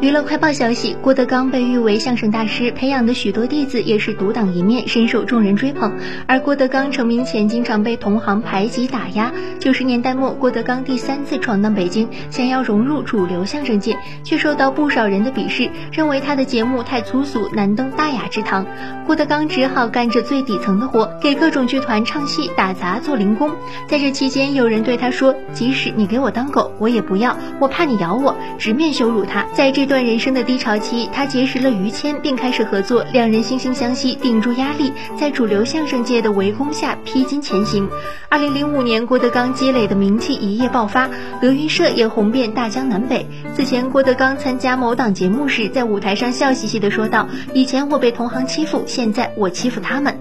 娱乐快报消息：郭德纲被誉为相声大师，培养的许多弟子也是独当一面，深受众人追捧。而郭德纲成名前，经常被同行排挤打压。九十年代末，郭德纲第三次闯荡北京，想要融入主流相声界，却受到不少人的鄙视，认为他的节目太粗俗，难登大雅之堂。郭德纲只好干着最底层的活，给各种剧团唱戏、打杂、做零工。在这期间，有人对他说：“即使你给我当狗，我也不要，我怕你咬我。”直面羞辱他。在这这段人生的低潮期，他结识了于谦，并开始合作，两人惺惺相惜，顶住压力，在主流相声界的围攻下披荆前行。二零零五年，郭德纲积累的名气一夜爆发，德云社也红遍大江南北。此前，郭德纲参加某档节目时，在舞台上笑嘻嘻地说道：“以前我被同行欺负，现在我欺负他们。”